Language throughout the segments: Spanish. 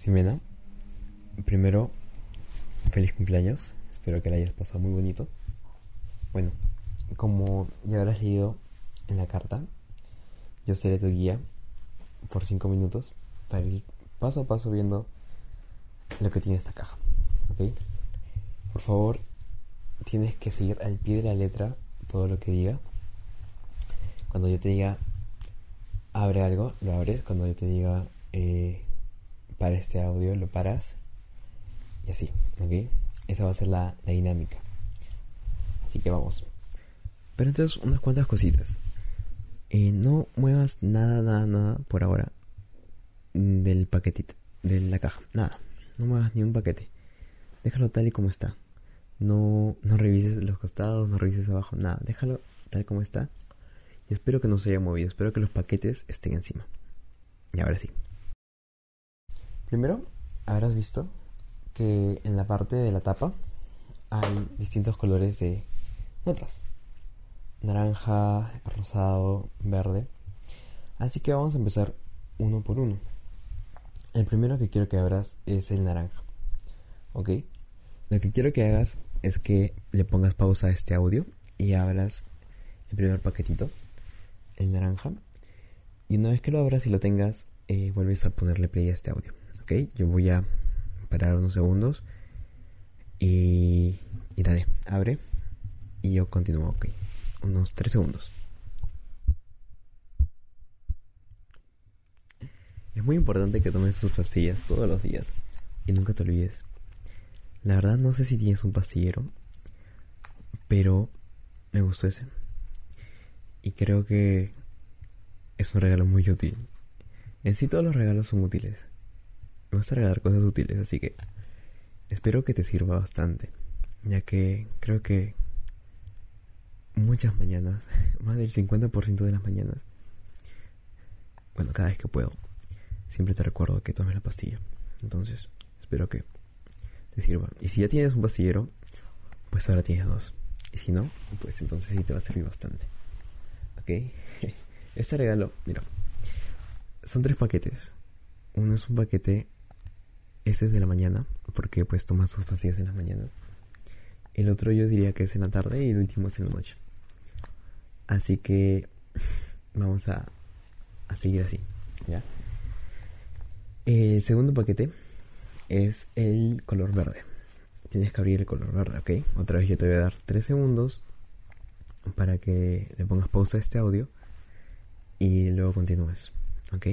Simena, primero, feliz cumpleaños. Espero que la hayas pasado muy bonito. Bueno, como ya habrás leído en la carta, yo seré tu guía por 5 minutos para ir paso a paso viendo lo que tiene esta caja. ¿Ok? Por favor, tienes que seguir al pie de la letra todo lo que diga. Cuando yo te diga abre algo, lo abres. Cuando yo te diga eh, para este audio, lo paras. Y así, ¿ok? Esa va a ser la, dinámica. Así que vamos. Pero entonces, unas cuantas cositas. Eh, no muevas nada, nada, nada por ahora del paquetito, de la caja. Nada. No muevas ni un paquete. Déjalo tal y como está. No, no revises los costados, no revises abajo, nada. Déjalo tal como está. Y espero que no se haya movido. Espero que los paquetes estén encima. Y ahora sí. Primero, habrás visto que en la parte de la tapa hay distintos colores de notas. Naranja, rosado, verde. Así que vamos a empezar uno por uno. El primero que quiero que abras es el naranja. ¿Ok? Lo que quiero que hagas es que le pongas pausa a este audio y abras el primer paquetito, el naranja. Y una vez que lo abras y lo tengas, eh, vuelves a ponerle play a este audio. ¿Ok? Yo voy a parar unos segundos y, y dale, abre y yo continúo. Ok, unos 3 segundos. Es muy importante que tomes tus pastillas todos los días y nunca te olvides. La verdad no sé si tienes un pastillero, pero me gustó ese. Y creo que es un regalo muy útil. En sí todos los regalos son útiles. Me gusta regalar cosas útiles, así que espero que te sirva bastante, ya que creo que muchas mañanas, más del 50% de las mañanas, bueno, cada vez que puedo, siempre te recuerdo que tomes la pastilla. Entonces, espero que te sirva. Y si ya tienes un pastillero, pues ahora tienes dos. Y si no, pues entonces sí te va a servir bastante. ¿Ok? Este regalo, mira, son tres paquetes. Uno es un paquete, ese es de la mañana, porque pues tomas tus pastillas en la mañana. El otro yo diría que es en la tarde y el último es en la noche. Así que vamos a, a seguir así, ¿ya? El segundo paquete es el color verde. Tienes que abrir el color verde, ¿ok? Otra vez yo te voy a dar 3 segundos para que le pongas pausa a este audio y luego continúes, ¿ok?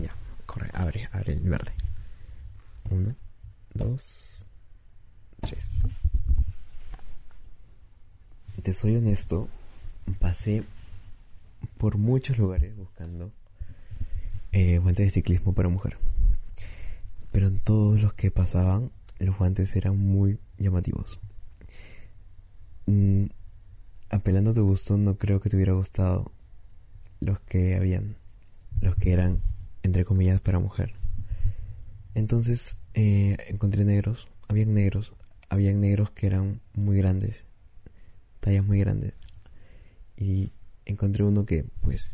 Ya, corre, abre, abre el verde. 1, 2, 3. Te soy honesto, pasé por muchos lugares buscando eh, guantes de ciclismo para mujer. Pero en todos los que pasaban, los guantes eran muy llamativos. Mm, apelando a tu gusto, no creo que te hubiera gustado los que habían, los que eran, entre comillas, para mujer. Entonces eh, encontré negros, habían negros, habían negros que eran muy grandes, tallas muy grandes. Y encontré uno que, pues,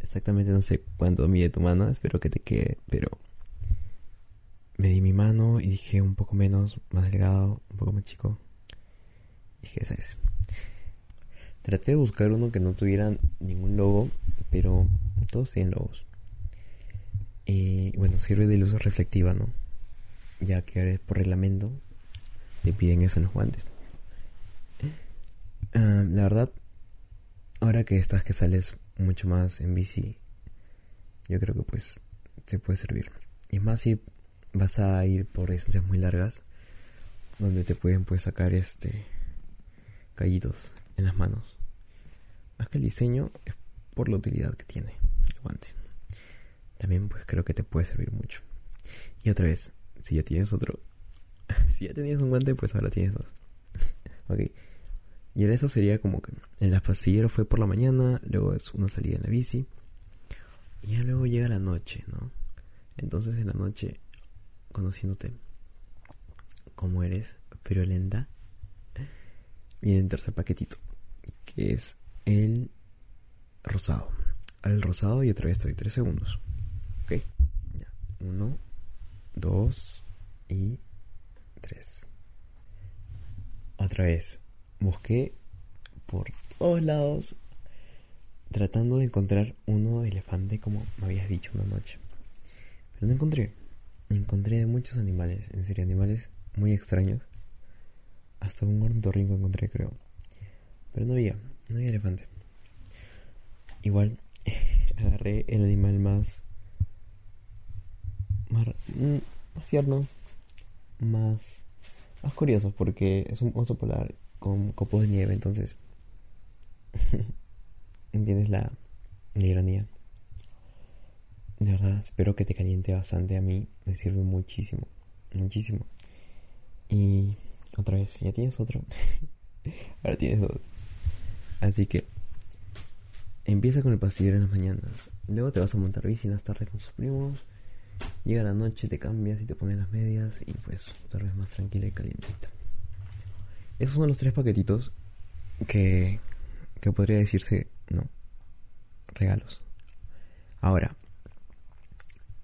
exactamente no sé cuánto mide tu mano, espero que te quede, pero me di mi mano y dije un poco menos, más delgado, un poco más chico. dije, esa es. Traté de buscar uno que no tuviera ningún logo, pero todos tienen logos. Y bueno, sirve de luz reflectiva, ¿no? Ya que por reglamento te piden eso en los guantes. Ah, la verdad, ahora que estás que sales mucho más en bici, yo creo que pues te puede servir. Y es más si vas a ir por distancias muy largas, donde te pueden pues sacar este callitos en las manos. Más que el diseño es por la utilidad que tiene el guante. También pues creo que te puede servir mucho. Y otra vez, si ya tienes otro, si ya tenías un guante, pues ahora tienes dos. ok. Y eso sería como que el pastillero fue por la mañana, luego es una salida en la bici. Y ya luego llega la noche, ¿no? Entonces en la noche, conociéndote como eres, friolenta, viene el tercer paquetito, que es el rosado. El rosado y otra vez estoy tres segundos. Ok, ya. Uno, dos y tres. Otra vez. Busqué por todos lados tratando de encontrar uno de elefante como me habías dicho una noche. Pero no encontré. Encontré muchos animales, en serio, animales muy extraños. Hasta un ornitorrinco encontré, creo. Pero no había, no había elefante. Igual agarré el animal más más, mm, más tierno, más más curioso porque es un oso polar con copos de nieve, entonces entiendes la, ironía. De verdad, espero que te caliente bastante a mí. Me sirve muchísimo. Muchísimo. Y otra vez, ya tienes otro. Ahora tienes dos. Así que empieza con el pastillero en las mañanas. Luego te vas a montar bici en las tardes con sus primos. Llega la noche, te cambias y te pones las medias. Y pues vez más tranquila y calientita. Esos son los tres paquetitos que, que podría decirse, no, regalos. Ahora,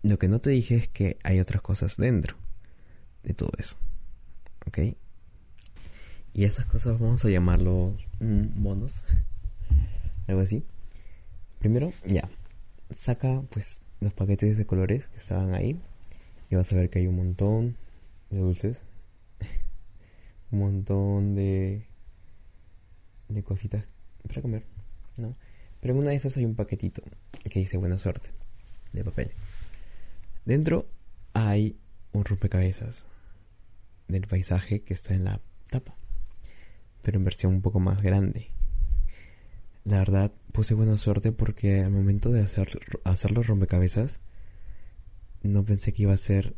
lo que no te dije es que hay otras cosas dentro de todo eso. ¿Ok? Y esas cosas vamos a llamarlos mm, monos. Algo así. Primero, ya. Saca pues los paquetes de colores que estaban ahí. Y vas a ver que hay un montón de dulces. un montón de. de cositas para comer. ¿No? Pero en una de esas hay un paquetito que dice buena suerte. De papel. Dentro hay un rompecabezas del paisaje que está en la tapa, pero en versión un poco más grande. La verdad, puse buena suerte porque al momento de hacer, hacer los rompecabezas, no pensé que iba a ser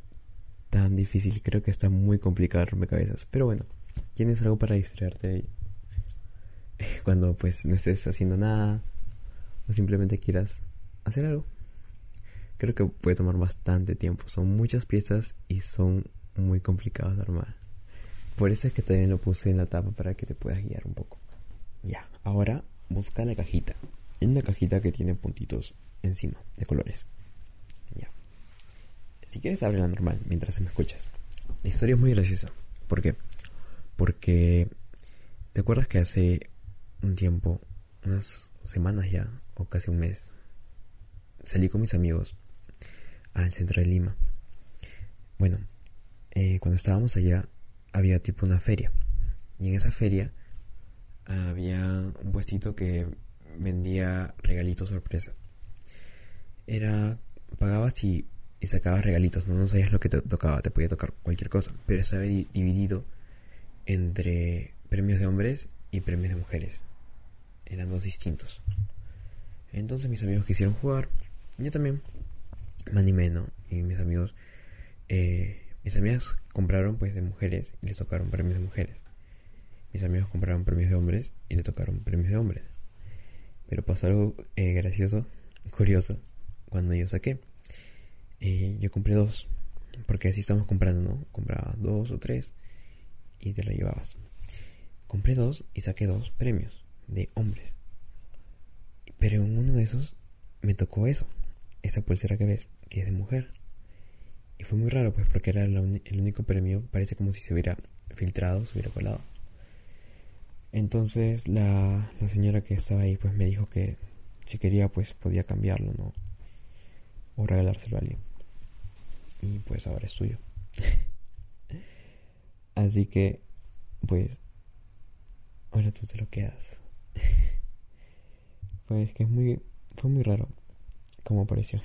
tan difícil. Creo que está muy complicado rompecabezas. Pero bueno, tienes algo para distraerte ahí. Cuando pues no estés haciendo nada o simplemente quieras hacer algo creo que puede tomar bastante tiempo. Son muchas piezas y son muy complicados de armar. Por eso es que también lo puse en la tapa para que te puedas guiar un poco. Ya, ahora busca la cajita. En una cajita que tiene puntitos encima de colores. Ya. Si quieres abre la normal mientras me escuchas. La historia es muy graciosa. ¿Por qué? Porque ¿te acuerdas que hace un tiempo, unas semanas ya, o casi un mes, salí con mis amigos al centro de Lima. Bueno, eh, cuando estábamos allá había tipo una feria. Y en esa feria había un puestito que vendía regalitos sorpresa. Era, pagabas y, sacabas regalitos, ¿no? no sabías lo que te tocaba, te podía tocar cualquier cosa, pero estaba dividido entre premios de hombres y premios de mujeres. Eran dos distintos. Entonces mis amigos quisieron jugar, yo también me animé, ¿no? Y mis amigos, eh, mis amigas compraron pues de mujeres y les tocaron premios de mujeres. Mis amigos compraron premios de hombres y le tocaron premios de hombres. Pero pasó algo eh, gracioso, curioso, cuando yo saqué. Eh, yo compré dos, porque así estamos comprando, ¿no? Comprabas dos o tres y te lo llevabas. Compré dos y saqué dos premios de hombres. Pero en uno de esos me tocó eso, esa pulsera que ves, que es de mujer. Y fue muy raro, pues, porque era el único premio. Parece como si se hubiera filtrado, se hubiera colado. Entonces la, la señora que estaba ahí, pues, me dijo que si quería, pues, podía cambiarlo, ¿no? O regalárselo a alguien. Y pues ahora es tuyo. Así que, pues, ahora tú te lo quedas. pues que es muy, fue muy raro como apareció.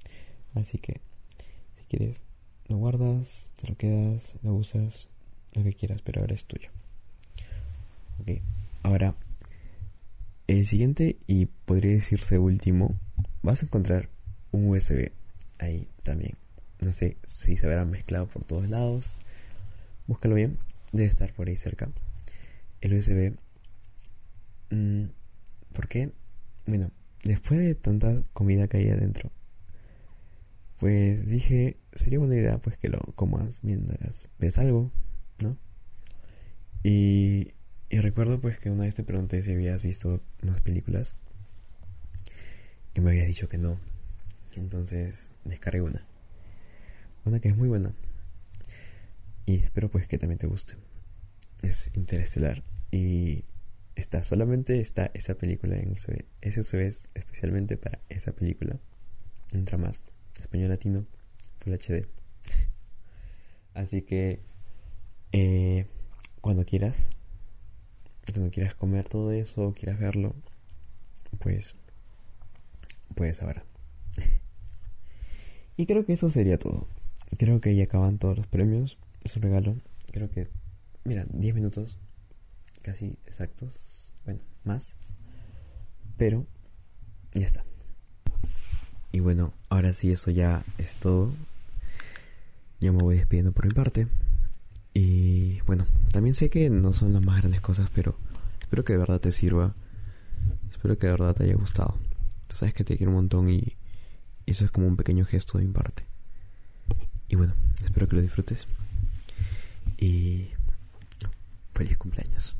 Así que, si quieres, lo guardas, te lo quedas, lo usas, lo que quieras, pero ahora es tuyo. Ok, ahora, el siguiente y podría decirse último, vas a encontrar un USB ahí también. No sé si se verá mezclado por todos lados. Búscalo bien, debe estar por ahí cerca. El USB. Mm, ¿Por qué? Bueno, después de tanta comida que hay adentro, pues dije, sería buena idea pues que lo comas mientras ves algo, ¿no? Y, y recuerdo pues que una vez te pregunté si habías visto unas películas que me habías dicho que no. Entonces descargué una. Una que es muy buena. Y espero pues que también te guste. Es interestelar y está, solamente está esa película en USB. Ese USB es especialmente para esa película. Entra más. Español latino, Full HD. Así que eh, cuando quieras, cuando quieras comer todo eso, quieras verlo, pues puedes ahora. y creo que eso sería todo. Creo que ya acaban todos los premios. Es un regalo. Creo que, mira, 10 minutos casi exactos. Bueno, más. Pero ya está. Y bueno, ahora sí, eso ya es todo. Ya me voy despidiendo por mi parte. Y bueno, también sé que no son las más grandes cosas, pero espero que de verdad te sirva. Espero que de verdad te haya gustado. Tú sabes que te quiero un montón y eso es como un pequeño gesto de mi parte. Y bueno, espero que lo disfrutes. Y feliz cumpleaños.